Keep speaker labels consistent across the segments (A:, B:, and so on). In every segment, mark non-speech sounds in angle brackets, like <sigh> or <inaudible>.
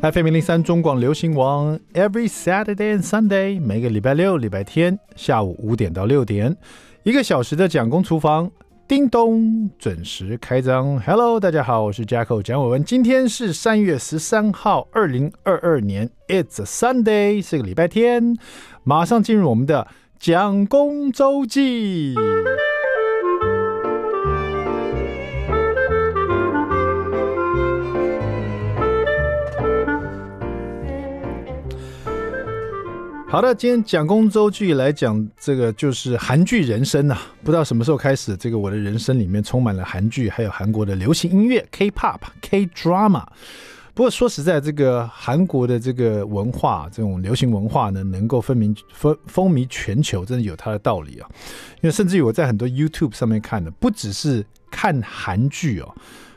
A: FM 零零三中广流行网，Every Saturday and Sunday，每个礼拜六、礼拜天下午五点到六点，一个小时的蒋公厨房，叮咚准时开张。Hello，大家好，我是 Jacko 蒋伟文，今天是三月十三号，二零二二年，It's a Sunday，是个礼拜天，马上进入我们的蒋公周记。好的，今天讲公周剧来讲这个就是韩剧人生呐、啊。不知道什么时候开始，这个我的人生里面充满了韩剧，还有韩国的流行音乐 K-pop、K-drama。不过说实在，这个韩国的这个文化，这种流行文化呢，能够风靡风风靡全球，真的有它的道理啊。因为甚至于我在很多 YouTube 上面看的，不只是看韩剧哦，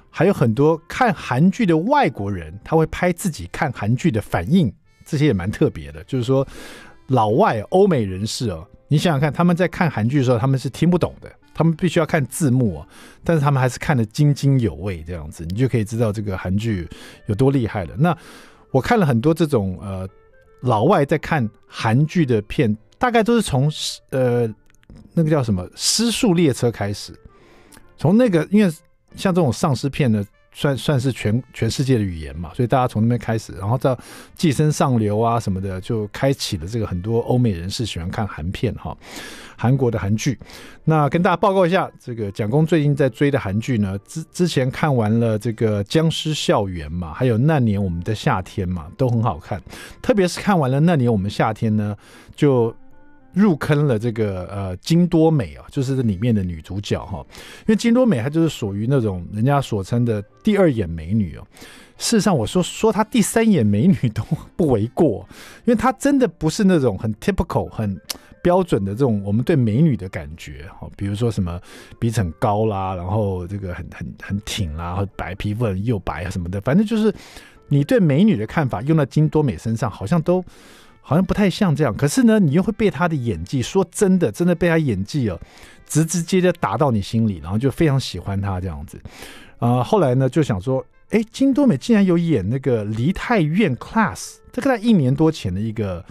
A: 还有很多看韩剧的外国人，他会拍自己看韩剧的反应。这些也蛮特别的，就是说，老外欧美人士哦，你想想看，他们在看韩剧的时候，他们是听不懂的，他们必须要看字幕哦，但是他们还是看得津津有味，这样子，你就可以知道这个韩剧有多厉害了。那我看了很多这种呃老外在看韩剧的片，大概都是从呃那个叫什么《失速列车》开始，从那个因为像这种丧尸片呢。算算是全全世界的语言嘛，所以大家从那边开始，然后到《寄生上流》啊什么的，就开启了这个很多欧美人士喜欢看韩片哈，韩国的韩剧。那跟大家报告一下，这个蒋公最近在追的韩剧呢，之之前看完了这个《僵尸校园》嘛，还有《那年我们的夏天》嘛，都很好看。特别是看完了《那年我们夏天》呢，就。入坑了这个呃金多美啊，就是这里面的女主角哈，因为金多美她就是属于那种人家所称的第二眼美女哦。事实上，我说说她第三眼美女都不为过，因为她真的不是那种很 typical 很标准的这种我们对美女的感觉哈，比如说什么鼻子很高啦，然后这个很很很挺啦，白皮肤很又白啊什么的，反正就是你对美女的看法用到金多美身上好像都。好像不太像这样，可是呢，你又会被他的演技，说真的，真的被他演技哦，直直接接打到你心里，然后就非常喜欢他这样子。啊、后来呢，就想说，哎，金多美竟然有演那个《梨泰院 Class》，这个在一年多前的一个，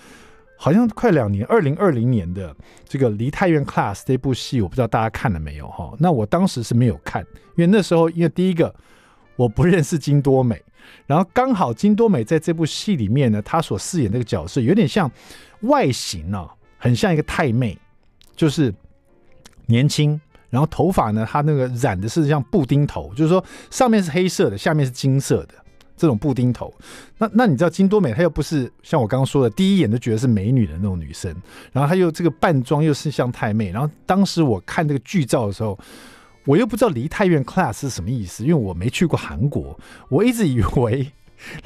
A: 好像快两年，二零二零年的这个《梨泰院 Class》这部戏，我不知道大家看了没有哈？那我当时是没有看，因为那时候，因为第一个我不认识金多美。然后刚好金多美在这部戏里面呢，她所饰演这个角色有点像外形呢、很像一个太妹，就是年轻，然后头发呢，她那个染的是像布丁头，就是说上面是黑色的，下面是金色的这种布丁头。那那你知道金多美她又不是像我刚刚说的第一眼就觉得是美女的那种女生，然后她又这个扮装又是像太妹，然后当时我看这个剧照的时候。我又不知道梨泰院 class 是什么意思，因为我没去过韩国，我一直以为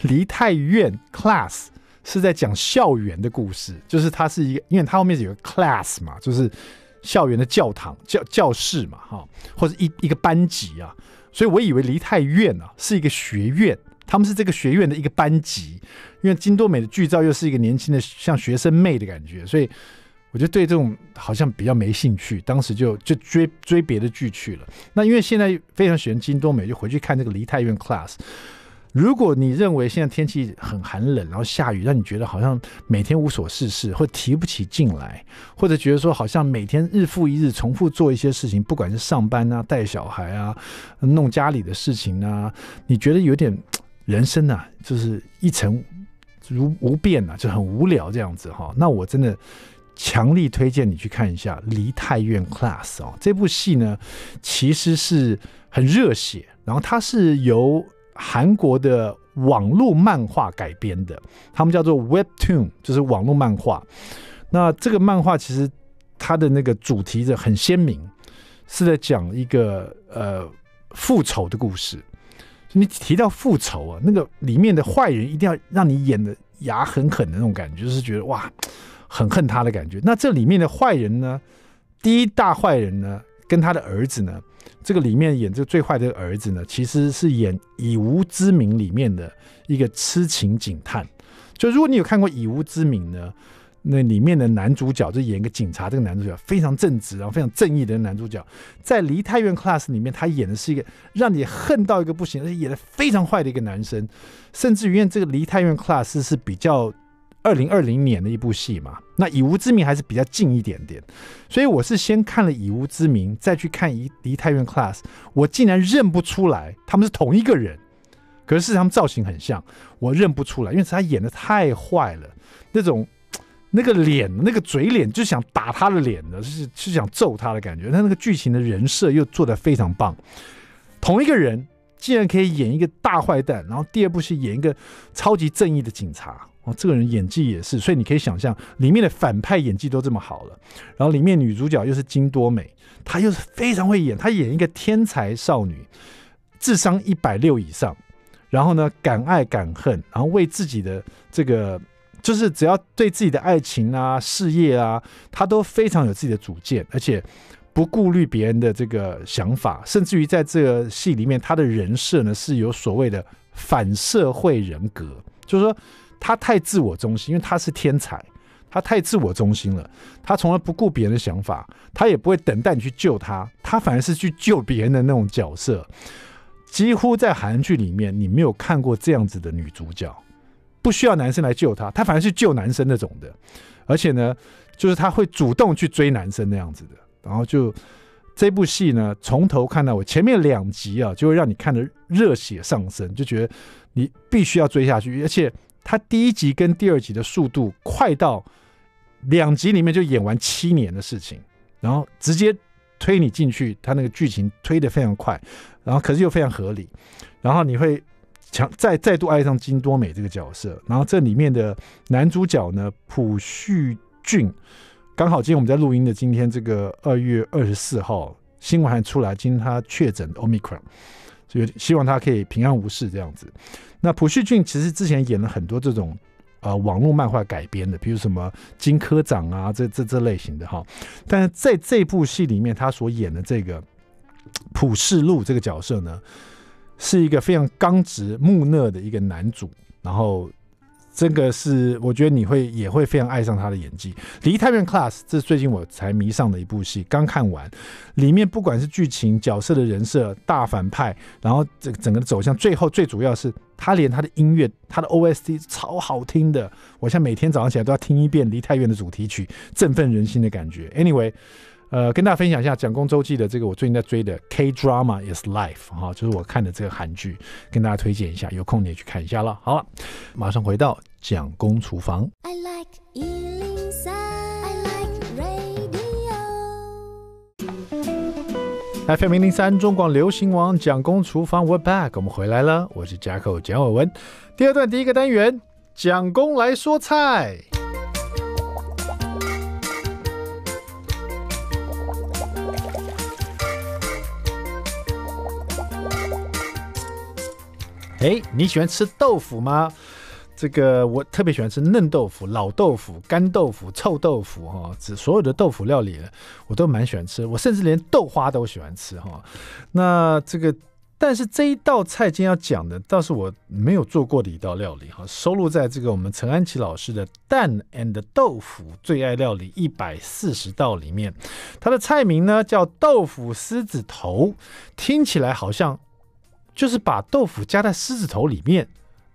A: 梨泰院 class 是在讲校园的故事，就是它是一个，因为它后面有个 class 嘛，就是校园的教堂、教教室嘛，哈，或者一一个班级啊，所以我以为梨泰院啊是一个学院，他们是这个学院的一个班级，因为金多美的剧照又是一个年轻的像学生妹的感觉，所以。我就对这种好像比较没兴趣，当时就就追追别的剧去了。那因为现在非常喜欢金多美，就回去看这个《梨泰院 Class》。如果你认为现在天气很寒冷，然后下雨，让你觉得好像每天无所事事，或提不起劲来，或者觉得说好像每天日复一日重复做一些事情，不管是上班啊、带小孩啊、弄家里的事情啊，你觉得有点人生啊，就是一成如无变啊，就很无聊这样子哈。那我真的。强力推荐你去看一下《梨泰院 Class》哦，这部戏呢其实是很热血，然后它是由韩国的网络漫画改编的，他们叫做 Webtoon，就是网络漫画。那这个漫画其实它的那个主题的很鲜明，是在讲一个呃复仇的故事。你提到复仇啊，那个里面的坏人一定要让你演得牙狠狠的那种感觉，就是觉得哇。很恨他的感觉。那这里面的坏人呢？第一大坏人呢，跟他的儿子呢，这个里面演这个最坏的儿子呢，其实是演《以无之名》里面的一个痴情警探。就如果你有看过《以无之名》呢，那里面的男主角就演一个警察，这个男主角非常正直，然后非常正义的男主角，在《梨泰院 Class》里面，他演的是一个让你恨到一个不行，而且演的非常坏的一个男生，甚至于这个《梨泰院 Class》是比较二零二零年的一部戏嘛，那《以无之名》还是比较近一点点，所以我是先看了《以无之名》，再去看《梨梨泰院 Class》，我竟然认不出来他们是同一个人，可是他们造型很像，我认不出来，因为他演的太坏了，那种。那个脸，那个嘴脸，就想打他的脸的，是是想揍他的感觉。他那个剧情的人设又做得非常棒。同一个人竟然可以演一个大坏蛋，然后第二部戏演一个超级正义的警察哦，这个人演技也是，所以你可以想象里面的反派演技都这么好了。然后里面女主角又是金多美，她又是非常会演，她演一个天才少女，智商一百六以上，然后呢敢爱敢恨，然后为自己的这个。就是只要对自己的爱情啊、事业啊，她都非常有自己的主见，而且不顾虑别人的这个想法，甚至于在这个戏里面，他的人设呢是有所谓的反社会人格，就是说他太自我中心，因为他是天才，他太自我中心了，他从来不顾别人的想法，他也不会等待你去救他，他反而是去救别人的那种角色。几乎在韩剧里面，你没有看过这样子的女主角。不需要男生来救他，他反而是救男生那种的，而且呢，就是他会主动去追男生那样子的。然后就这部戏呢，从头看到尾，前面两集啊，就会让你看得热血上升，就觉得你必须要追下去。而且他第一集跟第二集的速度快到两集里面就演完七年的事情，然后直接推你进去，他那个剧情推得非常快，然后可是又非常合理，然后你会。强再再度爱上金多美这个角色，然后这里面的男主角呢，朴叙俊，刚好今天我们在录音的今天这个二月二十四号新闻还出来，今天他确诊 Omicron，所以希望他可以平安无事这样子。那朴叙俊其实之前演了很多这种呃网络漫画改编的，比如什么金科长啊这这这类型的哈，但是在这部戏里面他所演的这个朴世禄这个角色呢，是一个非常刚直木讷的一个男主，然后这个是我觉得你会也会非常爱上他的演技。《梨泰院 Class》这是最近我才迷上的一部戏，刚看完，里面不管是剧情、角色的人设、大反派，然后这整个的走向，最后最主要是他连他的音乐，他的 OST 超好听的，我现在每天早上起来都要听一遍《梨泰院》的主题曲，振奋人心的感觉。Anyway。呃，跟大家分享一下蒋公周记的这个我最近在追的《K Drama Is Life》哈，就是我看的这个韩剧，跟大家推荐一下，有空你也去看一下了。好了，马上回到蒋公厨房。I like 103, I like radio. FM 零零三中广流行王蒋公厨房，We're back，我们回来了，我是 Jacko 蒋伟文。第二段第一个单元，蒋公来说菜。哎，你喜欢吃豆腐吗？这个我特别喜欢吃嫩豆腐、老豆腐、干豆腐、臭豆腐，哈，这所有的豆腐料理我都蛮喜欢吃。我甚至连豆花都喜欢吃，哈。那这个，但是这一道菜今天要讲的，倒是我没有做过的一道料理，哈，收录在这个我们陈安琪老师的蛋 and 豆腐最爱料理一百四十道里面。它的菜名呢叫豆腐狮子头，听起来好像。就是把豆腐加在狮子头里面，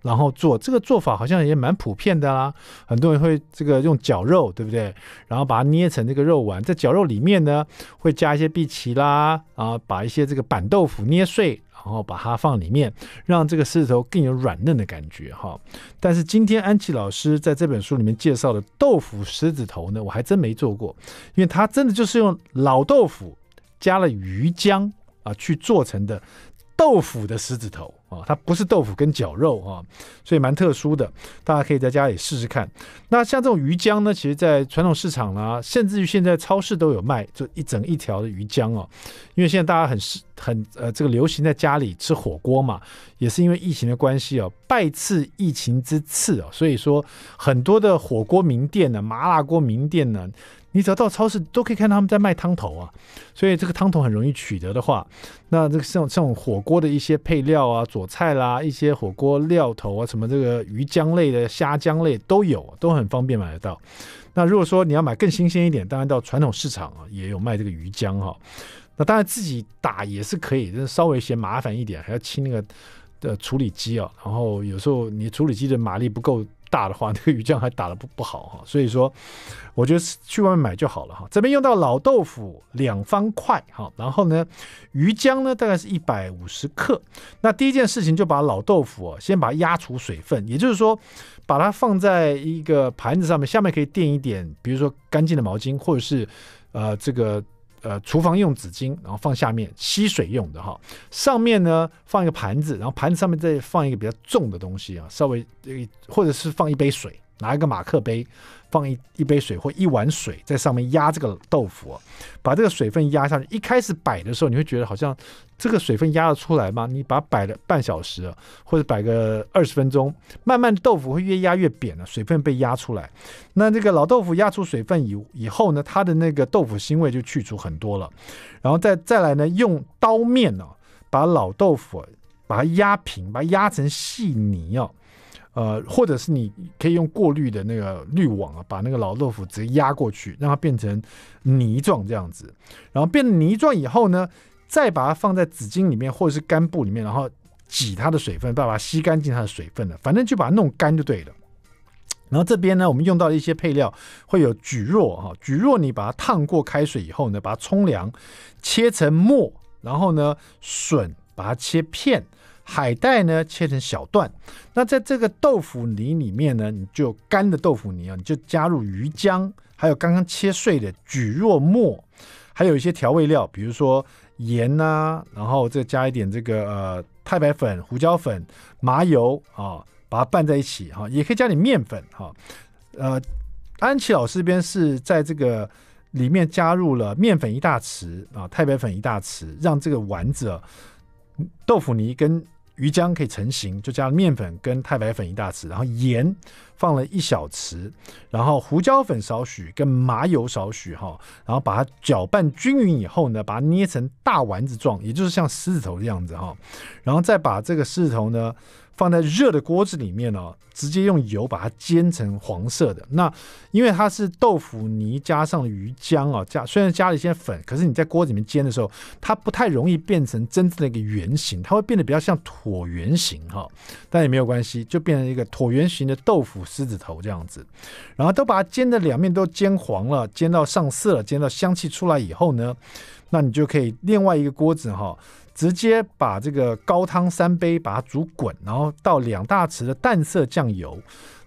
A: 然后做这个做法好像也蛮普遍的啦。很多人会这个用绞肉，对不对？然后把它捏成这个肉丸，在绞肉里面呢会加一些荸荠啦，然后把一些这个板豆腐捏碎，然后把它放里面，让这个狮子头更有软嫩的感觉哈。但是今天安琪老师在这本书里面介绍的豆腐狮子头呢，我还真没做过，因为它真的就是用老豆腐加了鱼浆啊去做成的。豆腐的狮子头啊，它不是豆腐跟绞肉啊，所以蛮特殊的，大家可以在家里试试看。那像这种鱼浆呢，其实在传统市场啦，甚至于现在超市都有卖，就一整一条的鱼浆哦。因为现在大家很是很呃这个流行在家里吃火锅嘛，也是因为疫情的关系哦，拜次疫情之次哦，所以说很多的火锅名店呢，麻辣锅名店呢。你只要到超市都可以看到他们在卖汤头啊，所以这个汤头很容易取得的话，那这个像像火锅的一些配料啊、佐菜啦、一些火锅料头啊，什么这个鱼浆类的、虾浆类都有，都很方便买得到。那如果说你要买更新鲜一点，当然到传统市场啊也有卖这个鱼浆哈。那当然自己打也是可以，但是稍微嫌麻烦一点，还要清那个的处理机啊。然后有时候你处理机的马力不够。大的话，那个鱼酱还打得不不好哈，所以说我觉得去外面买就好了哈。这边用到老豆腐两方块哈，然后呢，鱼浆呢大概是一百五十克。那第一件事情就把老豆腐先把它压除水分，也就是说把它放在一个盘子上面，下面可以垫一点，比如说干净的毛巾或者是呃这个。呃，厨房用纸巾，然后放下面吸水用的哈。上面呢放一个盘子，然后盘子上面再放一个比较重的东西啊，稍微或者是放一杯水。拿一个马克杯，放一一杯水或一碗水在上面压这个豆腐，把这个水分压下去。一开始摆的时候，你会觉得好像这个水分压得出来吗？你把它摆了半小时，或者摆个二十分钟，慢慢豆腐会越压越扁了，水分被压出来。那这个老豆腐压出水分以以后呢，它的那个豆腐腥味就去除很多了。然后再再来呢，用刀面呢，把老豆腐把它压平，把它压成细泥哦。呃，或者是你可以用过滤的那个滤网啊，把那个老豆腐直接压过去，让它变成泥状这样子。然后变成泥状以后呢，再把它放在纸巾里面或者是干布里面，然后挤它的水分，把它吸干净它的水分了。反正就把它弄干就对了。然后这边呢，我们用到的一些配料会有蒟蒻哈，蒟蒻你把它烫过开水以后呢，把它冲凉，切成末，然后呢，笋把它切片。海带呢，切成小段，那在这个豆腐泥里面呢，你就干的豆腐泥啊，你就加入鱼浆，还有刚刚切碎的蒟蒻末，还有一些调味料，比如说盐呐、啊，然后再加一点这个呃太白粉、胡椒粉、麻油啊，把它拌在一起哈，也可以加点面粉哈。呃，安琪老师这边是在这个里面加入了面粉一大匙啊，太白粉一大匙，让这个丸子，豆腐泥跟鱼浆可以成型，就加了面粉跟太白粉一大匙，然后盐放了一小匙，然后胡椒粉少许跟麻油少许哈，然后把它搅拌均匀以后呢，把它捏成大丸子状，也就是像狮子头这样子哈，然后再把这个狮子头呢。放在热的锅子里面呢、哦，直接用油把它煎成黄色的。那因为它是豆腐泥加上鱼浆啊，加虽然加了一些粉，可是你在锅子里面煎的时候，它不太容易变成真正的一个圆形，它会变得比较像椭圆形哈。但也没有关系，就变成一个椭圆形的豆腐狮子头这样子。然后都把它煎的两面都煎黄了，煎到上色了，煎到香气出来以后呢，那你就可以另外一个锅子哈。直接把这个高汤三杯把它煮滚，然后倒两大匙的淡色酱油。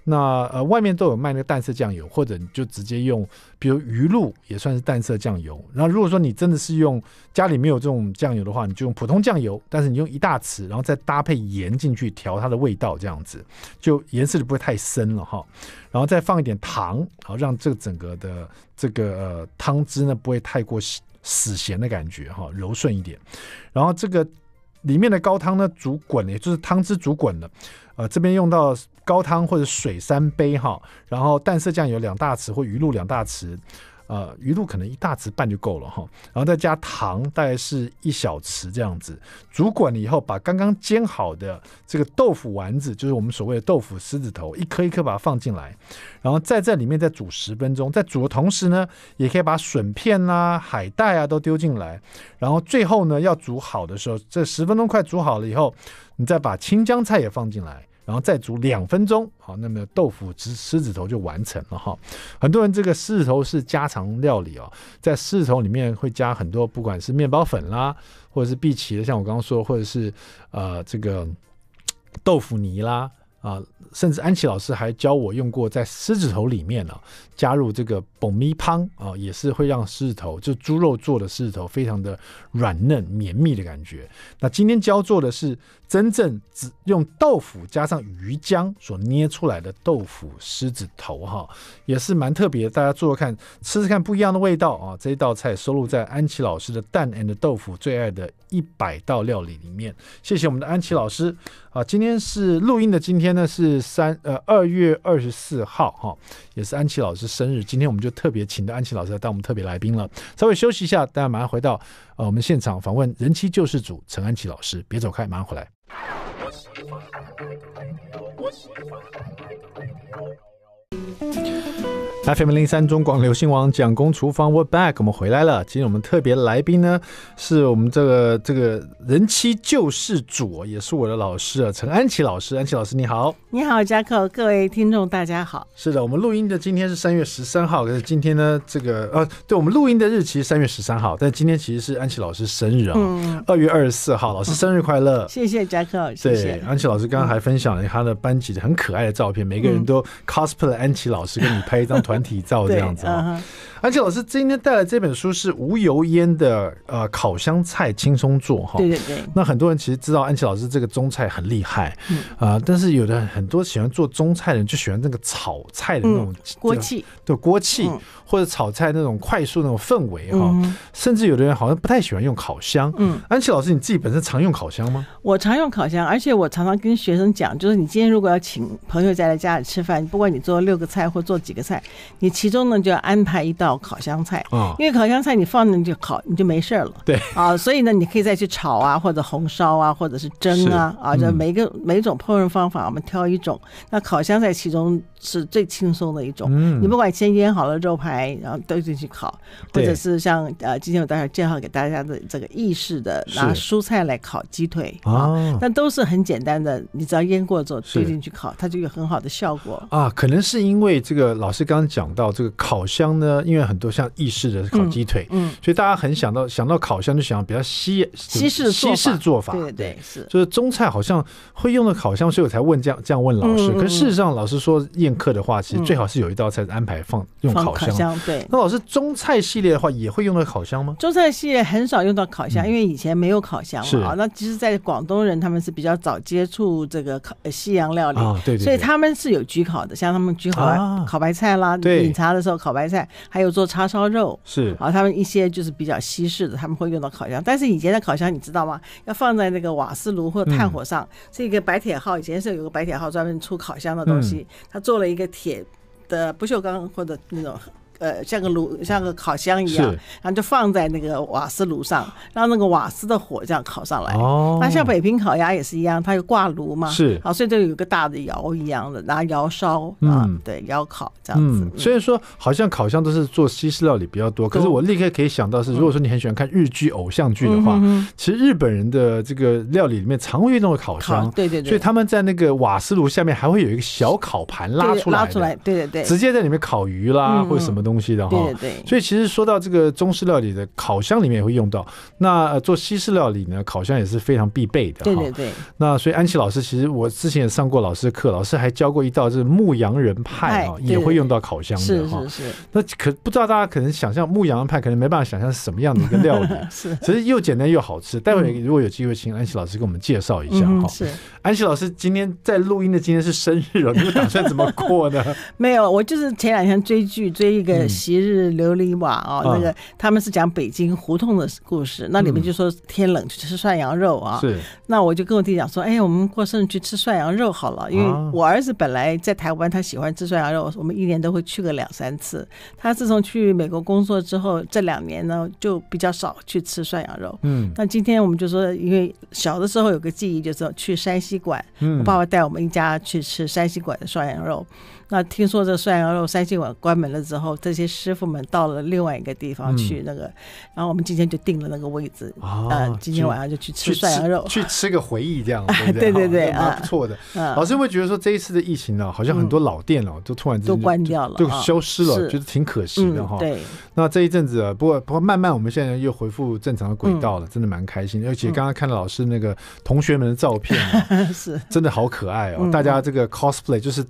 A: 那呃外面都有卖那个淡色酱油，或者你就直接用，比如鱼露也算是淡色酱油。然后如果说你真的是用家里没有这种酱油的话，你就用普通酱油，但是你用一大匙，然后再搭配盐进去调它的味道，这样子就颜色就不会太深了哈。然后再放一点糖，好让这个整个的这个呃汤汁呢不会太过。死咸的感觉哈，柔顺一点。然后这个里面的高汤呢，煮滚，也就是汤汁煮滚了。呃，这边用到高汤或者水三杯哈，然后淡色酱油两大匙或鱼露两大匙。呃，鱼露可能一大匙半就够了哈，然后再加糖，大概是一小匙这样子，煮滚了以后，把刚刚煎好的这个豆腐丸子，就是我们所谓的豆腐狮子头，一颗一颗把它放进来，然后再在里面再煮十分钟，在煮的同时呢，也可以把笋片啊、海带啊都丢进来，然后最后呢，要煮好的时候，这十分钟快煮好了以后，你再把青江菜也放进来。然后再煮两分钟，好，那么豆腐狮狮子头就完成了哈。很多人这个狮子头是家常料理哦，在狮子头里面会加很多，不管是面包粉啦，或者是碧琪的，像我刚刚说，或者是呃这个豆腐泥啦。啊，甚至安琪老师还教我用过，在狮子头里面呢、啊，加入这个爆米香啊，也是会让狮子头就猪肉做的狮子头非常的软嫩绵密的感觉。那今天教做的是真正只用豆腐加上鱼浆所捏出来的豆腐狮子头哈，也是蛮特别，大家做做看，吃吃看不一样的味道啊。这一道菜收录在安琪老师的蛋 and 豆腐最爱的一百道料理里面。谢谢我们的安琪老师啊，今天是录音的今天。呢是三呃二月二十四号哈，也是安琪老师生日。今天我们就特别请到安琪老师来当我们特别来宾了。稍微休息一下，大家马上回到呃我们现场访问人妻救世主陈安琪老师，别走开，马上回来。我喜欢，好累的。我心说，FM 零三中广流行网蒋公厨房，We're back，我们回来了。今天我们特别来宾呢，是我们这个这个人妻救世主，也是我的老师啊，陈安琪老师。安琪老师你好，
B: 你好，嘉客，各位听众大家好。
A: 是的，我们录音的今天是三月十三号，可是今天呢，这个呃，对我们录音的日期是三月十三号，但今天其实是安琪老师生日啊，嗯，二月二十四号，老师生日快乐。
B: 谢谢嘉客，谢谢。
A: 对，安琪老师刚刚还分享了他的班级的很可爱的照片，每个人都 cosplay 安琪老师，跟你拍一张团。团体照这样子啊，安琪老师今天带来这本书是无油烟的呃烤香菜轻松做哈，对对对。那很多人其实知道安琪老师这个中菜很厉害，啊，但是有的很多喜欢做中菜的人就喜欢那个炒菜的那种
B: 锅气，
A: 对锅气或者炒菜那种快速那种氛围哈，甚至有的人好像不太喜欢用烤箱。嗯，安琪老师你自己本身常用烤箱吗？
B: 我常用烤箱，而且我常常跟学生讲，就是你今天如果要请朋友再来家里吃饭，不管你做六个菜或做几个菜。你其中呢就要安排一道烤香菜，因为烤香菜你放那就烤，你就没事了。对啊，所以呢你可以再去炒啊，或者红烧啊，或者是蒸啊，啊，就每一个每种烹饪方法我们挑一种。那烤香菜其中是最轻松的一种，你不管先腌好了肉排，然后丢进去烤，或者是像呃今天我待会儿介绍给大家的这个意式的拿蔬菜来烤鸡腿啊，那都是很简单的，你只要腌过之后丢进去烤，它就有很好的效果。
A: 啊。可能是因为这个老师刚刚讲。到这个烤箱呢，因为很多像意式的烤鸡腿，嗯，嗯，所以大家很想到想到烤箱就想到比较西
B: 西式
A: 西式做法，
B: 对对是，
A: 就是中菜好像会用的烤箱，所以我才问这样这样问老师。嗯、可是事实上，老师说宴客的话，其实最好是有一道菜安排放用烤箱。烤箱对，那老师中菜系列的话也会用到烤箱吗？
B: 中菜系列很少用到烤箱，嗯、因为以前没有烤箱嘛。啊，那其实，在广东人他们是比较早接触这个烤西洋料理，啊、对，对，对，所以他们是有焗烤的，像他们焗烤、啊、烤白菜啦，对。饮茶的时候烤白菜，还有做叉烧肉，是，啊他们一些就是比较西式的，他们会用到烤箱。但是以前的烤箱你知道吗？要放在那个瓦斯炉或者炭火上，是一个白铁号。以前是有个白铁号专门出烤箱的东西，他做了做一个铁的不锈钢或者那种。呃，像个炉，像个烤箱一样，然后就放在那个瓦斯炉上，让那个瓦斯的火这样烤上来。哦，那像北平烤鸭也是一样，它有挂炉嘛，是，啊，所以就有个大的窑一样的，拿窑烧啊，对，窑烤这样子。
A: 所以说，好像烤箱都是做西式料理比较多，可是我立刻可以想到是，如果说你很喜欢看日剧、偶像剧的话，其实日本人的这个料理里面常会用到烤箱，对对对，所以他们在那个瓦斯炉下面还会有一个小烤盘拉出来，拉出来，对对对，直接在里面烤鱼啦或者什么东西。东西的哈，对对，所以其实说到这个中式料理的烤箱里面也会用到。那做西式料理呢，烤箱也是非常必备的。对对对。那所以安琪老师，其实我之前也上过老师的课，老师还教过一道就是牧羊人派啊，也会用到烤箱的哈。是是是。那可不知道大家可能想象牧羊人派，可能没办法想象是什么样的一个料理。是。其实又简单又好吃。待会如果有机会，请安琪老师给我们介绍一下哈。是。安琪老师今天在录音的今天是生日哦，你们 <laughs> 打算怎么过呢？<laughs>
B: 没有，我就是前两天追剧，追一个。昔日琉璃瓦哦，那个他们是讲北京胡同的故事，那里面就说天冷去吃涮羊肉啊。是，那我就跟我弟讲说，哎，我们过生日去吃涮羊肉好了，因为我儿子本来在台湾，他喜欢吃涮羊肉，我们一年都会去个两三次。他自从去美国工作之后，这两年呢就比较少去吃涮羊肉。嗯，那今天我们就说，因为小的时候有个记忆，就是去山西馆，我爸爸带我们一家去吃山西馆的涮羊肉。那听说这涮羊肉三星馆关门了之后，这些师傅们到了另外一个地方去那个，然后我们今天就定了那个位置，啊，今天晚上就去吃涮羊肉，
A: 去吃个回忆这样，<laughs> 对对？对，蛮不错的。老师会觉得说这一次的疫情呢，好像很多老店哦都突然
B: 都关掉了，
A: 就消失了，觉得挺可惜的哈。对，那这一阵子啊，不过不过慢慢我们现在又恢复正常的轨道了，真的蛮开心。而且刚刚看到老师那个同学们的照片，<laughs> 是。真的好可爱哦，大家这个 cosplay 就是。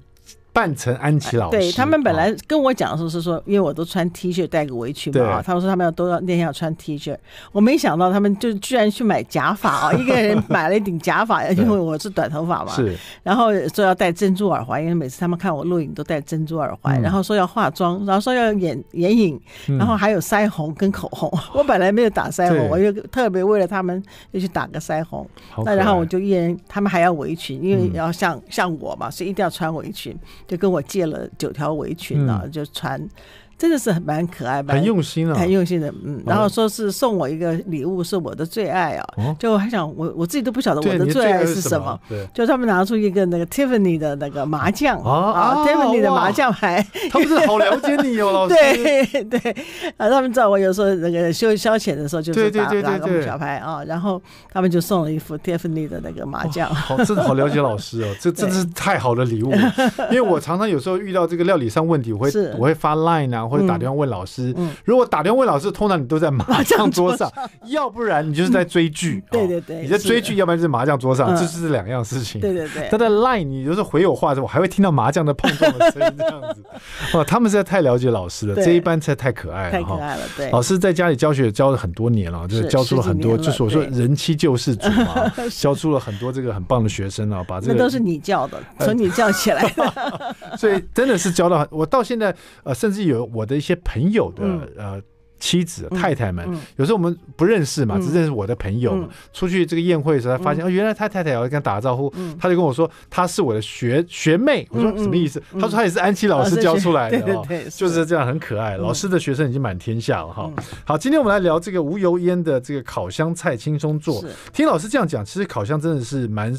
A: 扮成安琪老师。
B: 对，他们本来跟我讲的时候是说，因为我都穿 T 恤带个围裙嘛，他们说他们要都要那天要穿 T 恤，我没想到他们就居然去买假发啊，<laughs> 一个人买了一顶假发，因为我是短头发嘛，是，然后说要戴珍珠耳环，因为每次他们看我录影都戴珍珠耳环，然后说要化妆，然后说要眼眼影，然后还有腮红跟口红，<laughs> 我本来没有打腮红，我又特别为了他们就去打个腮红，那然后我就一人，他们还要围裙，因为要像像我嘛，所以一定要穿围裙，就跟我借了九条围裙啊，就穿。真的是很蛮可爱，
A: 很用心啊，
B: 很用心的，嗯。然后说是送我一个礼物，是我的最爱啊，就还想我我自己都不晓得我的最爱是什么，对，就他们拿出一个那个 Tiffany 的那个麻将啊，Tiffany 的麻将牌，
A: 他们是好了解你哦，<laughs> 老师，
B: 对对，啊，他们知道我有时候那个休消遣的时候就是打打个小牌啊，然后他们就送了一副 Tiffany 的那个麻将，
A: 好，真的好了解老师哦，<laughs> 这真的是太好的礼物，因为我常常有时候遇到这个料理上问题，我会我会发 Line 啊。或者打电话问老师，如果打电话问老师，通常你都在麻将桌上，要不然你就是在追剧。对对对，你在追剧，要不然就是麻将桌上，这是两样事情。对对对，他在 Line，你有时候回我话的时候，我还会听到麻将的碰撞的声音，这样子。<laughs> 哦，他们实在太了解老师了，这一班才太可爱了，太可爱了。对，老师在家里教学教了很多年了，就是教出了很多，就是我说人妻救世主嘛，<laughs> 教出了很多这个很棒的学生啊，把这个
B: 都是你教的，从你教起来的，<laughs>
A: 所以真的是教到我到现在呃，甚至有我。我的一些朋友的呃妻子太太们，有时候我们不认识嘛，只认识我的朋友。出去这个宴会的时候，他发现哦，原来他太太要跟他打个招呼，他就跟我说他是我的学学妹。我说什么意思？他说他也是安琪老师教出来的哦，就是这样很可爱。老师的学生已经满天下了哈。好，今天我们来聊这个无油烟的这个烤箱菜轻松做。听老师这样讲，其实烤箱真的是蛮。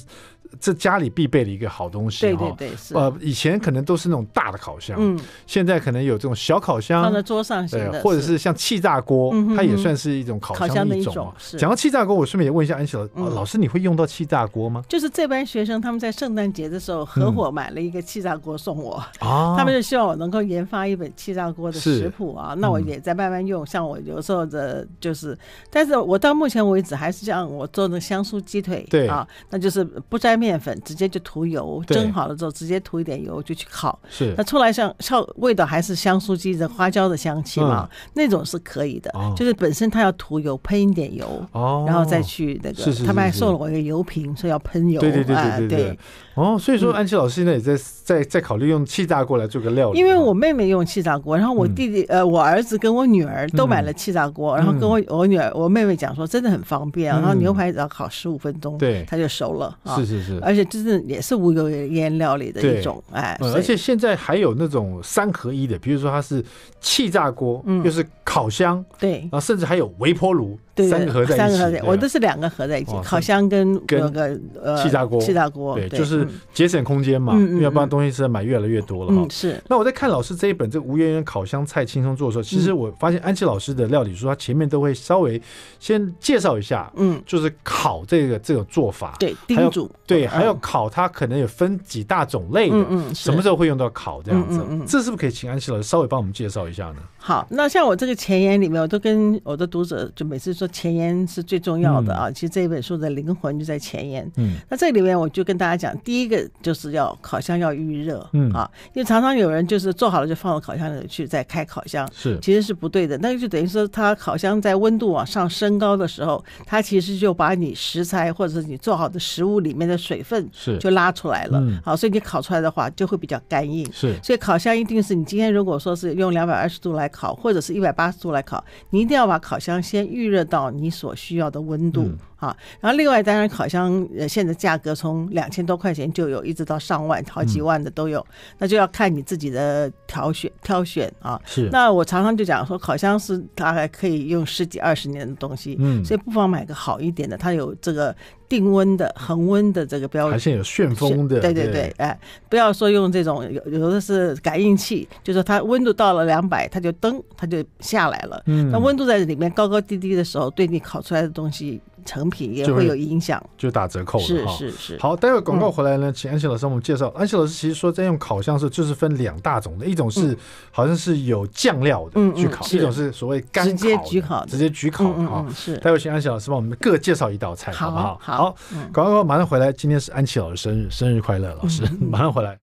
A: 这家里必备的一个好东西，对对对，是。呃，以前可能都是那种大的烤箱，嗯，现在可能有这种小烤箱
B: 放在桌上，对，
A: 或者是像气炸锅，它也算是一种烤箱的一种。讲到气炸锅，我顺便也问一下安琪老老师，你会用到气炸锅吗？
B: 就是这班学生他们在圣诞节的时候合伙买了一个气炸锅送我，啊，他们就希望我能够研发一本气炸锅的食谱啊，那我也在慢慢用。像我有时候的，就是，但是我到目前为止还是像我做的香酥鸡腿，对。啊，那就是不沾面粉直接就涂油，蒸好了之后直接涂一点油就去烤，是。那出来像像味道还是香酥鸡的花椒的香气嘛，那种是可以的，就是本身它要涂油喷一点油，哦。然后再去那个，是是他们还送了我一个油瓶，说要喷油，对对对对对。
A: 哦，所以说安琪老师现在也在在在考虑用气炸锅来做个料理。
B: 因为我妹妹用气炸锅，然后我弟弟呃我儿子跟我女儿都买了气炸锅，然后跟我我女儿我妹妹讲说真的很方便，然后牛排只要烤十五分钟，对，它就熟了啊。是是是，而且就是也是无油烟料理的一种，哎，
A: 而且现在还有那种三合一的，比如说它是气炸锅，又是烤箱，对，然后甚至还有微波炉。对，三个合在一起，
B: 我都是两个合在一起，烤箱跟那个呃气炸锅，气炸锅，
A: 对，就是节省空间嘛，要不然东西实在买越来越多了哈。是。那我在看老师这一本这个无油烟烤箱菜轻松做的时候，其实我发现安琪老师的料理书，他前面都会稍微先介绍一下，嗯，就是烤这个这种做法，对，叮嘱，对，还有烤它可能有分几大种类的，嗯，什么时候会用到烤这样子？这是不是可以请安琪老师稍微帮我们介绍一下呢？
B: 好，那像我这个前言里面，我都跟我的读者就每次说前言是最重要的啊。其实这一本书的灵魂就在前言。嗯，那这里面我就跟大家讲，第一个就是要烤箱要预热，嗯啊，因为常常有人就是做好了就放到烤箱里去再开烤箱，是其实是不对的。那就等于说，它烤箱在温度往上升高的时候，它其实就把你食材或者是你做好的食物里面的水分是就拉出来了。好，所以你烤出来的话就会比较干硬。是，所以烤箱一定是你今天如果说是用两百二十度来。烤或者是一百八十度来烤，你一定要把烤箱先预热到你所需要的温度啊。嗯、然后另外，当然烤箱呃现在价格从两千多块钱就有，一直到上万、好几万的都有，嗯、那就要看你自己的挑选挑选啊。是。那我常常就讲说，烤箱是大概可以用十几二十年的东西，嗯，所以不妨买个好一点的，它有这个。定温的恒温的这个标准，
A: 还是有旋风的，
B: 对对对，哎，不要说用这种有有的是感应器，就是它温度到了两百，它就噔，它就下来了。嗯，那温度在里面高高低低的时候，对你烤出来的东西。成品也会有影响，
A: 就打折扣了。
B: 是是是。
A: 好，待会广告回来呢，请安琪老师帮我们介绍。安琪老师其实说，在用烤箱的时候，就是分两大种的，一种是好像是有酱料的去烤，一种是所谓干烤，直接焗烤，直接焗烤啊。是。待会请安琪老师帮我们各介绍一道菜，好不好？好。广告马上回来。今天是安琪老师生日，生日快乐，老师，马上回来。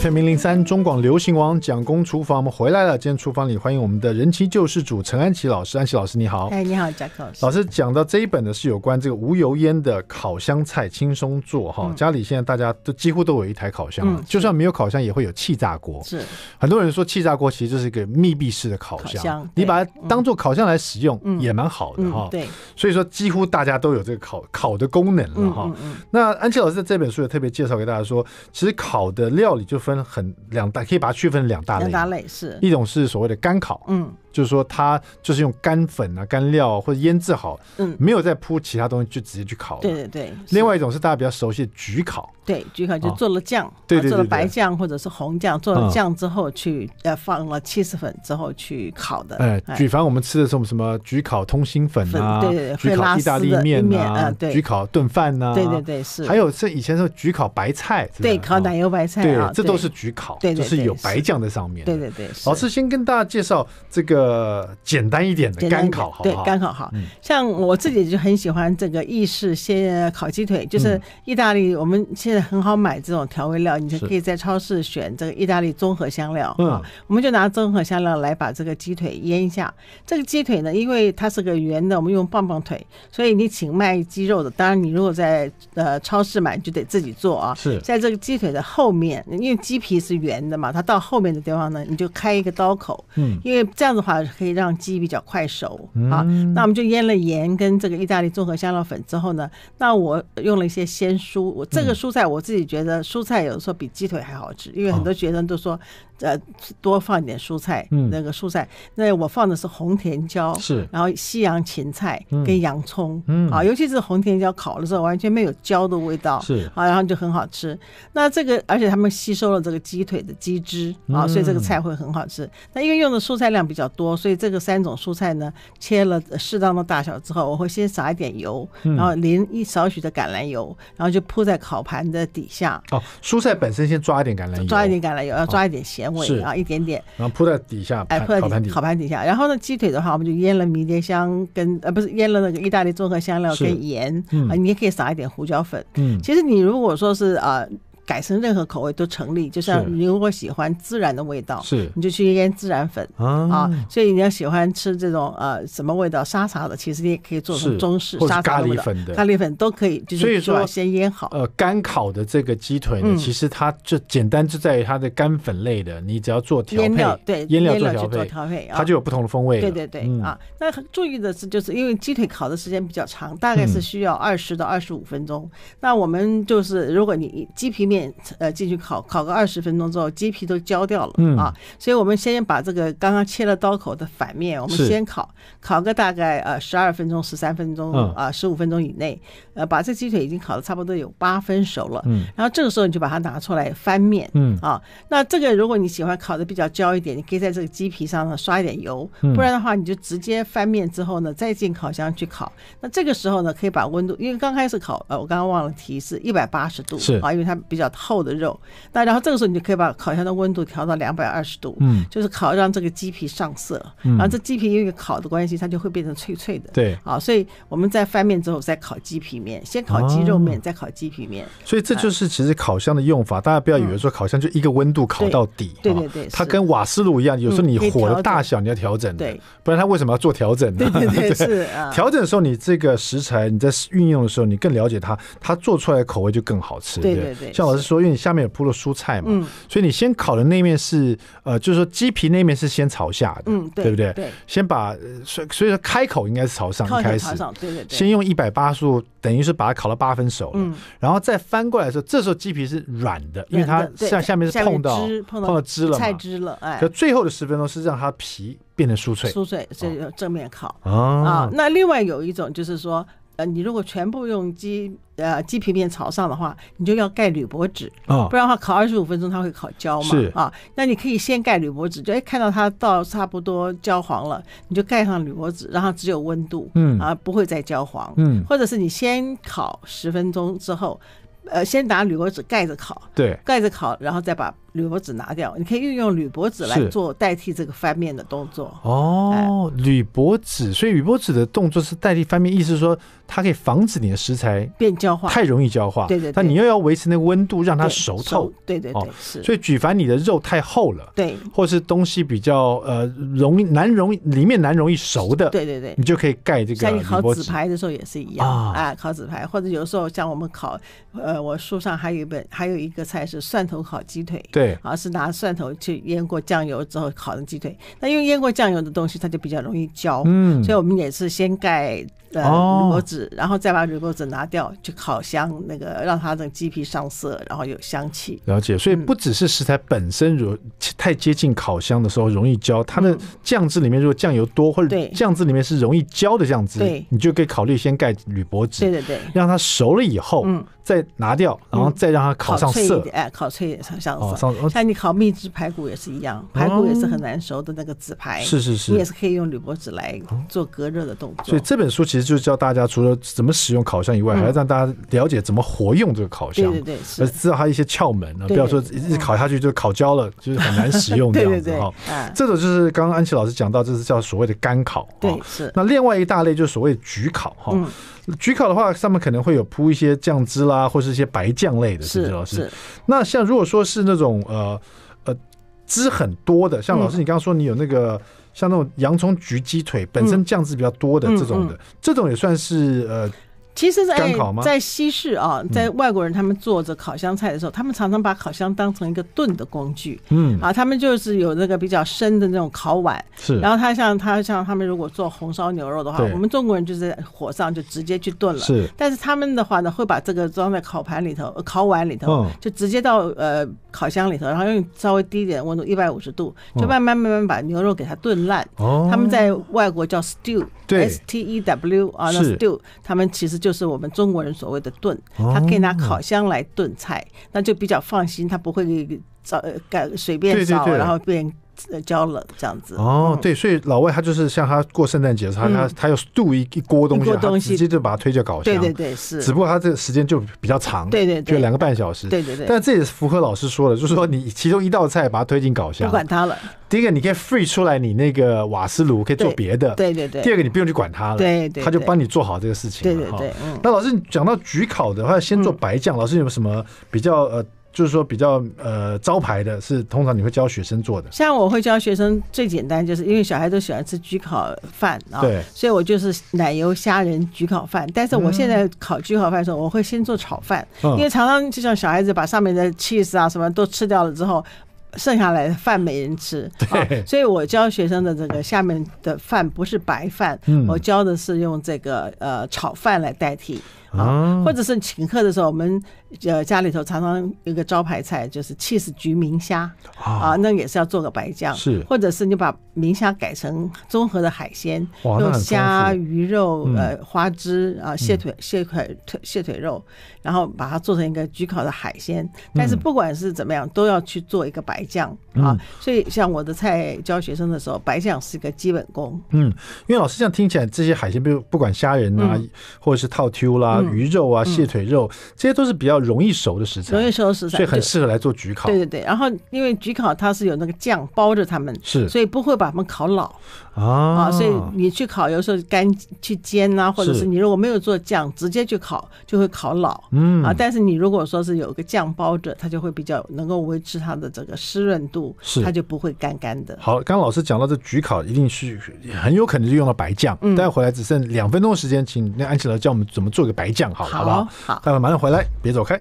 B: FM 零零三中广流行王蒋公厨房，我们回来了。今天厨房里欢迎我们的人气救世主陈安琪老师，安琪老师你好。
A: 哎，你好，蒋老师。
B: 老师讲到这一本呢，是有关这个无油烟的烤箱菜轻松做哈。嗯、家里现在大家都几乎都有一台烤箱，嗯、就算没有烤箱，也会有气炸锅。是，很多人说气炸锅其实就是一个密闭式的烤箱，烤箱你把它当做烤箱来使用，嗯、也蛮好的哈。对，所以说几乎大家都有这个烤烤的功能了哈。那安琪老师在这本书也特别介绍给大家说，其实烤的料理就分很两大，可以把它区分两大类。两大类是一种是所谓的干烤，嗯。就是说，它就是用干粉啊、干料或者腌制好，嗯，没有再铺其他东西，就直接去烤。对对对。另外一种是大家比较熟悉的焗烤，对，焗烤就做了酱，对对，做了白酱或者是红酱，做了酱之后去呃放了起司粉之后去烤的。哎，举凡我们吃的什么什么焗烤通心粉啊，对对，焗烤意大利面啊，对，焗烤炖饭呐，对对对是。还有是以前说焗烤白菜，对，烤奶油白菜，对，这都是焗烤，对，就是有白酱在上面。对对对。老师先跟大家介绍这个。呃，简单一点的干烤，好，对，干烤好。像我自己就很喜欢这个意式鲜烤鸡腿，就是意大利，我们现在很好买这种调味料，你就可以在超市选这个意大利综合香料。嗯，我们就拿综合香料来把这个鸡腿腌一下。这个鸡腿呢，因为它是个圆的，我们用棒棒腿，所以你请卖鸡肉的，当然你如果在呃超市买，就得自己做啊。是，在这个鸡腿的后面，因为鸡皮是圆的嘛，它到后面的地方呢，你就开一个刀口。嗯，因为这样子的话。可以让鸡比较快熟啊，那我们就腌了盐跟这个意大利综合香料粉之后呢，那我用了一些鲜蔬，我这个蔬菜我自己觉得蔬菜有的时候比鸡腿还好吃，因为很多学生都说。呃，多放一点蔬菜，嗯，那个蔬菜，那我放的是红甜椒，是，然后西洋芹菜跟洋葱，嗯，啊，尤其是红甜椒烤的时候，完全没有焦的味道，是，啊，然后就很好吃。那这个，而且他们吸收了这个鸡腿的鸡汁，啊，所以这个菜会很好吃。那因为用的蔬菜量比较多，所以这个三种蔬菜呢，切了适当的大小之后，我会先撒一点油，然后淋一少许的橄榄油，然后就铺在烤盘的底下。哦，蔬菜本身先抓一点橄榄油，抓一点橄榄油，要抓一点咸。是啊，一点点，然后铺在底下，哎，铺在烤盘底，烤盘底下。然后呢，鸡腿的话，我们就腌了迷迭香跟呃，不是腌了那个意大利综合香料跟盐，啊，你也可以撒一点胡椒粉。嗯，其实你如果说是啊。改成任何口味都成立，就像你如果喜欢孜然的味道，是你就去腌孜然粉啊。所以你要喜欢吃这种呃什么味道沙茶的，其实你也可以做成中式沙茶咖喱粉的咖喱粉都可以。所以说先腌好。呃，干烤的这个鸡腿呢，其实它就简单就在于它的干粉类的，你只要做调配，对，腌料做调配，它就有不同的风味。对对对啊。那很注意的是，就是因为鸡腿烤的时间比较长，大概是需要二十到二十五分钟。那我们就是如果你鸡皮面。呃，进去烤烤个二十分钟之后，鸡皮都焦掉了，嗯、啊，所以我们先把这个刚刚切了刀口的反面，我们先烤，烤个大概呃十二分钟、十三分钟啊，十五、呃、分钟以内，呃，把这鸡腿已经烤的差不多有八分熟了，嗯，然后这个时候你就把它拿出来翻面，嗯。啊，那这个如果你喜欢烤的比较焦一点，你可以在这个鸡皮上呢刷一点油，不然的话你就直接翻面之后呢再进烤箱去烤，那这个时候呢可以把温度，因为刚开始烤，呃，我刚刚忘了提示一百八十度，是。啊，因为它比较。厚的肉，那然后这个时候你就可以把烤箱的温度调到两百二十度，嗯，就是烤让这个鸡皮上色，然后这鸡皮因为烤的关系，它就会变成脆脆的，对，啊，所以我们在翻面之后再烤鸡皮面，先烤鸡肉面，再烤鸡皮面，所以这就是其实烤箱的用法，大家不要以为说烤箱就一个温度烤到底，对对对，它跟瓦斯炉一样，有时候你火的大小你要调整，对，不然它为什么要做调整呢？对对对，<laughs> 是调整的时候你这个食材你在运用的时候，你更了解它，它做出来的口味就更好吃，对对对，像老师说，因为你下面有铺了蔬菜嘛，嗯，所以你先烤的那面是呃，就是说鸡皮那面是先朝下的，嗯，对不对？对，先把所以所以说开口应该是朝上，一开始，对对对，先用一百八十度，等于是把它烤到八分熟了，嗯，然后再翻过来的时候，这时候鸡皮是软的，因为它下下面是碰到汁碰到汁了，菜汁了，哎，可最后的十分钟是让它皮变得酥脆，酥脆，所以正面烤。啊。那另外有一种就是说。呃，你如果全部用鸡呃鸡皮面朝上的话，你就要盖铝箔纸，哦，不然的话烤二十五分钟它会烤焦嘛，是。啊，那你可以先盖铝箔纸，就哎看到它到差不多焦黄了，你就盖上铝箔纸，然后只有温度，嗯。啊不会再焦黄，嗯，或者是你先烤十分钟之后，呃先拿铝箔纸盖着烤，对，盖着烤，然后再把。铝箔纸拿掉，你可以运用铝箔纸来做代替这个翻面的动作。
A: 哦，铝箔纸，所以铝箔纸的动作是代替翻面，意思是说它可以防止你的食材
B: 变焦化，
A: 太容易焦化。
B: 对对，
A: 但你又要维持那个温度，让它熟透。
B: 对对对，是。
A: 所以举凡你的肉太厚了，
B: 对，
A: 或是东西比较呃容易难容易里面难容易熟的，
B: 对对对，
A: 你就可以盖这个。
B: 像你烤纸牌的时候也是一样啊，烤纸牌或者有时候像我们烤，呃，我书上还有一本还有一个菜是蒜头烤鸡腿，
A: 对，
B: 啊是拿蒜头去腌过酱油之后烤的鸡腿，那因为腌过酱油的东西它就比较容易焦，嗯，所以我们也是先盖。呃，铝箔纸，然后再把铝箔纸拿掉，去烤箱，那个让它的鸡皮上色，然后有香气。
A: 了解，所以不只是食材本身如太接近烤箱的时候容易焦，它的酱汁里面如果酱油多或者酱汁里面是容易焦的酱汁，对，你就可以考虑先盖铝箔纸，
B: 对对对，
A: 让它熟了以后，嗯。再拿掉，然后再让它烤上色，
B: 哎，烤脆一点上上色。像你烤蜜汁排骨也是一样，排骨也是很难熟的那个纸排，
A: 是是是，
B: 你也是可以用铝箔纸来做隔热的动作。
A: 所以这本书其实就是教大家，除了怎么使用烤箱以外，还要让大家了解怎么活用这个烤箱，
B: 对对
A: 对，知道它一些窍门啊，不要说一直烤下去就烤焦了，就是很难使用这样子哈。这种就是刚刚安琪老师讲到，这是叫所谓的干烤，
B: 对是。
A: 那另外一大类就是所谓的焗烤哈。焗烤的话，上面可能会有铺一些酱汁啦，或是一些白酱类的，是不是老师？那像如果说是那种呃呃汁很多的，像老师你刚刚说你有那个、嗯、像那种洋葱焗鸡腿，本身酱汁比较多的这种的，嗯嗯嗯、这种也算是呃。
B: 其实在，在在西式啊，在外国人他们做着烤箱菜的时候，他们常常把烤箱当成一个炖的工具。嗯，啊，他们就是有那个比较深的那种烤碗。是。然后他像他像他们如果做红烧牛肉的话，我们中国人就是在火上就直接去炖了。是。但是他们的话呢，会把这个装在烤盘里头、烤碗里头，就直接到呃烤箱里头，然后用稍微低一点温度，一百五十度，就慢慢慢慢把牛肉给它炖烂。哦。他们在外国叫 stew。对，S T E W 啊，那 stew，他们其实就是我们中国人所谓的炖，他可以拿烤箱来炖菜，那就比较放心，他不会找改随便烧，然后变。焦了这样子
A: 哦，对，所以老外他就是像他过圣诞节，的时候他他要炖一一锅东西，他直接就把它推就烤箱，
B: 对对对，是。
A: 只不过他这个时间就比较长，对对，就两个半小时，对对对。但这也是符合老师说的，就是说你其中一道菜把它推进搞箱，
B: 不管它了。
A: 第一个你可以 free 出来，你那个瓦斯炉可以做别的，对对对。第二个你不用去管它了，对对，他就帮你做好这个事情，对对对。那老师你讲到焗烤的话，先做白酱，老师有什么比较呃？就是说比较呃招牌的是，通常你会教学生做的。
B: 像我会教学生最简单，就是因为小孩都喜欢吃焗烤饭啊，对，所以我就是奶油虾仁焗烤饭。但是我现在烤焗烤饭的时候，我会先做炒饭，嗯、因为常常就像小孩子把上面的 cheese 啊什么都吃掉了之后，剩下来的饭没人吃，<laughs> 对、啊，所以我教学生的这个下面的饭不是白饭，嗯、我教的是用这个呃炒饭来代替。啊，或者是请客的时候，我们呃家里头常常有一个招牌菜，就是 cheese 焗明虾啊，那也是要做个白酱。是，或者是你把明虾改成综合的海鲜，用虾、鱼肉、呃花枝啊、蟹腿、蟹腿、腿蟹腿肉，然后把它做成一个焗烤的海鲜。但是不管是怎么样，都要去做一个白酱啊。所以像我的菜教学生的时候，白酱是一个基本功。嗯，
A: 因为老师这样听起来，这些海鲜，比如不管虾仁啊，或者是套 Q 啦。鱼肉啊，蟹腿肉，这些都是比较容易熟的食材，
B: 容易熟的食材，
A: 所以很适合来做焗烤。
B: 对对对，然后因为焗烤它是有那个酱包着它们，是，所以不会把它们烤老啊。所以你去烤，有时候干去煎啊，或者是你如果没有做酱，直接去烤就会烤老。嗯啊，但是你如果说是有个酱包着，它就会比较能够维持它的这个湿润度，是，它就不会干干的。
A: 好，刚刚老师讲到这焗烤一定是很有可能就用到白酱。嗯，待会回来只剩两分钟时间，请那安琪老师教我们怎么做一个白酱。好，好不好？好，待会马上回来，别走开。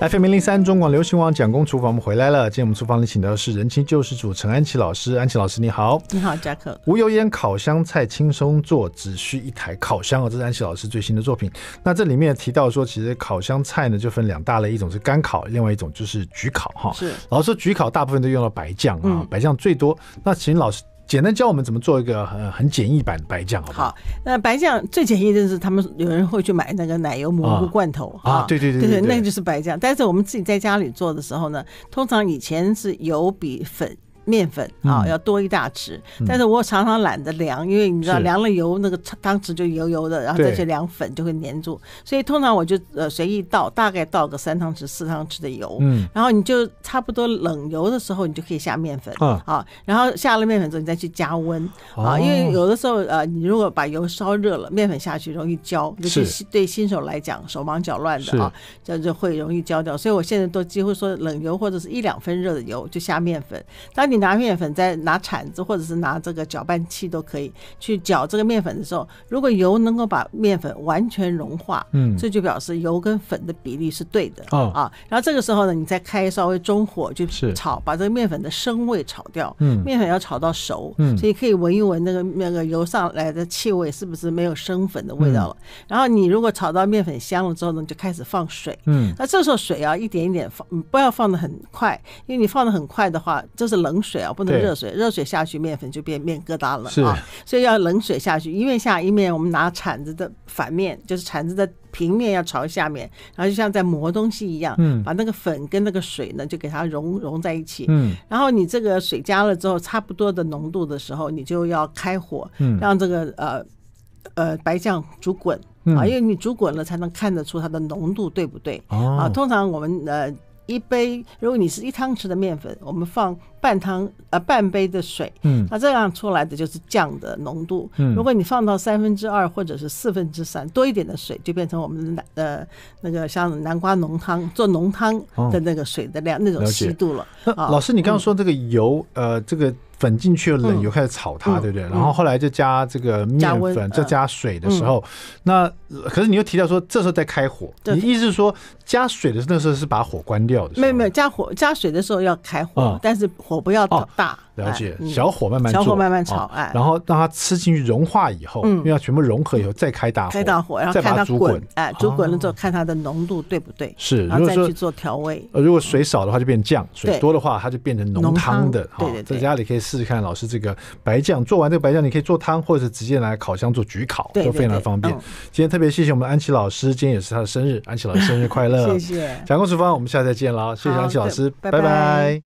A: FM 零零三中广流行网蒋公厨房，我们回来了。今天我们厨房里请到的是人气救世主陈安琪老师，安琪老师你好，
B: 你好，杰克。
A: 无油烟烤箱菜轻松做，只需一台烤箱哦，这是安琪老师最新的作品。那这里面提到说，其实烤箱菜呢就分两大类，一种是干烤，另外一种就是焗烤哈。是，老师说焗烤大部分都用到白酱啊，嗯、白酱最多。那请老师。简单教我们怎么做一个很很简易版的白酱，好不好？好，
B: 那白酱最简易的是他们有人会去买那个奶油蘑菇罐头
A: 啊，对对对对，
B: 那个就是白酱。但是我们自己在家里做的时候呢，通常以前是油比粉。面粉啊，要多一大匙。但是我常常懒得量，因为你知道量了油，那个汤匙就油油的，然后再去量粉就会粘住。所以通常我就呃随意倒，大概倒个三汤匙、四汤匙的油。嗯，然后你就差不多冷油的时候，你就可以下面粉啊。然后下了面粉之后，你再去加温啊，因为有的时候呃，你如果把油烧热了，面粉下去容易焦，就是对新手来讲手忙脚乱的啊，这就会容易焦掉。所以我现在都几乎说冷油或者是一两分热的油就下面粉。当你拿面粉再拿铲子或者是拿这个搅拌器都可以。去搅这个面粉的时候，如果油能够把面粉完全融化，嗯，这就表示油跟粉的比例是对的哦。啊。然后这个时候呢，你再开稍微中火就炒，把这个面粉的生味炒掉，嗯，面粉要炒到熟，嗯，所以可以闻一闻那个那个油上来的气味是不是没有生粉的味道了。然后你如果炒到面粉香了之后呢，就开始放水，嗯，那这时候水啊一点一点放，不要放的很快，因为你放的很快的话，这是冷水啊，不能热水，热水下去面粉就变面疙瘩了啊，所以要冷水下去，一面下一面我们拿铲子的反面，就是铲子的平面要朝下面，然后就像在磨东西一样，嗯，把那个粉跟那个水呢就给它融融在一起，嗯，然后你这个水加了之后差不多的浓度的时候，你就要开火，嗯，让这个呃呃白酱煮滚。啊，因为你煮滚了才能看得出它的浓度对不对。啊，通常我们呃。一杯，如果你是一汤匙的面粉，我们放半汤呃半杯的水，嗯，那这样出来的就是酱的浓度。嗯，如果你放到三分之二或者是四分之三多一点的水，就变成我们的呃那个像南瓜浓汤做浓汤的那个水的量、哦、那种稀度了。
A: 了解。老师，你刚刚说这个油，嗯、呃，这个。粉进去了，冷油开始炒它，对不对？然后后来就加这个面粉，再加水的时候，那可是你又提到说这时候在开火，你意思是说加水的那时候是把火关掉的？没有没有，加火加水的时候要开火，但是火不要大。了解，小火慢慢小火慢慢炒，哎，然后让它吃进去融化以后，因为，要全部融合以后再开大火，开大火，然后再把它煮滚，哎，煮滚了之后看它的浓度对不对？是，然后再去做调味。呃，如果水少的话就变酱，水多的话它就变成浓汤的。对对对，在家里可以试试看老师这个白酱，做完这个白酱你可以做汤，或者直接拿来烤箱做焗烤，都非常的方便。今天特别谢谢我们安琪老师，今天也是他的生日，安琪老师生日快乐！谢谢。讲公厨房，我们下次再见了，谢谢安琪老师，拜拜。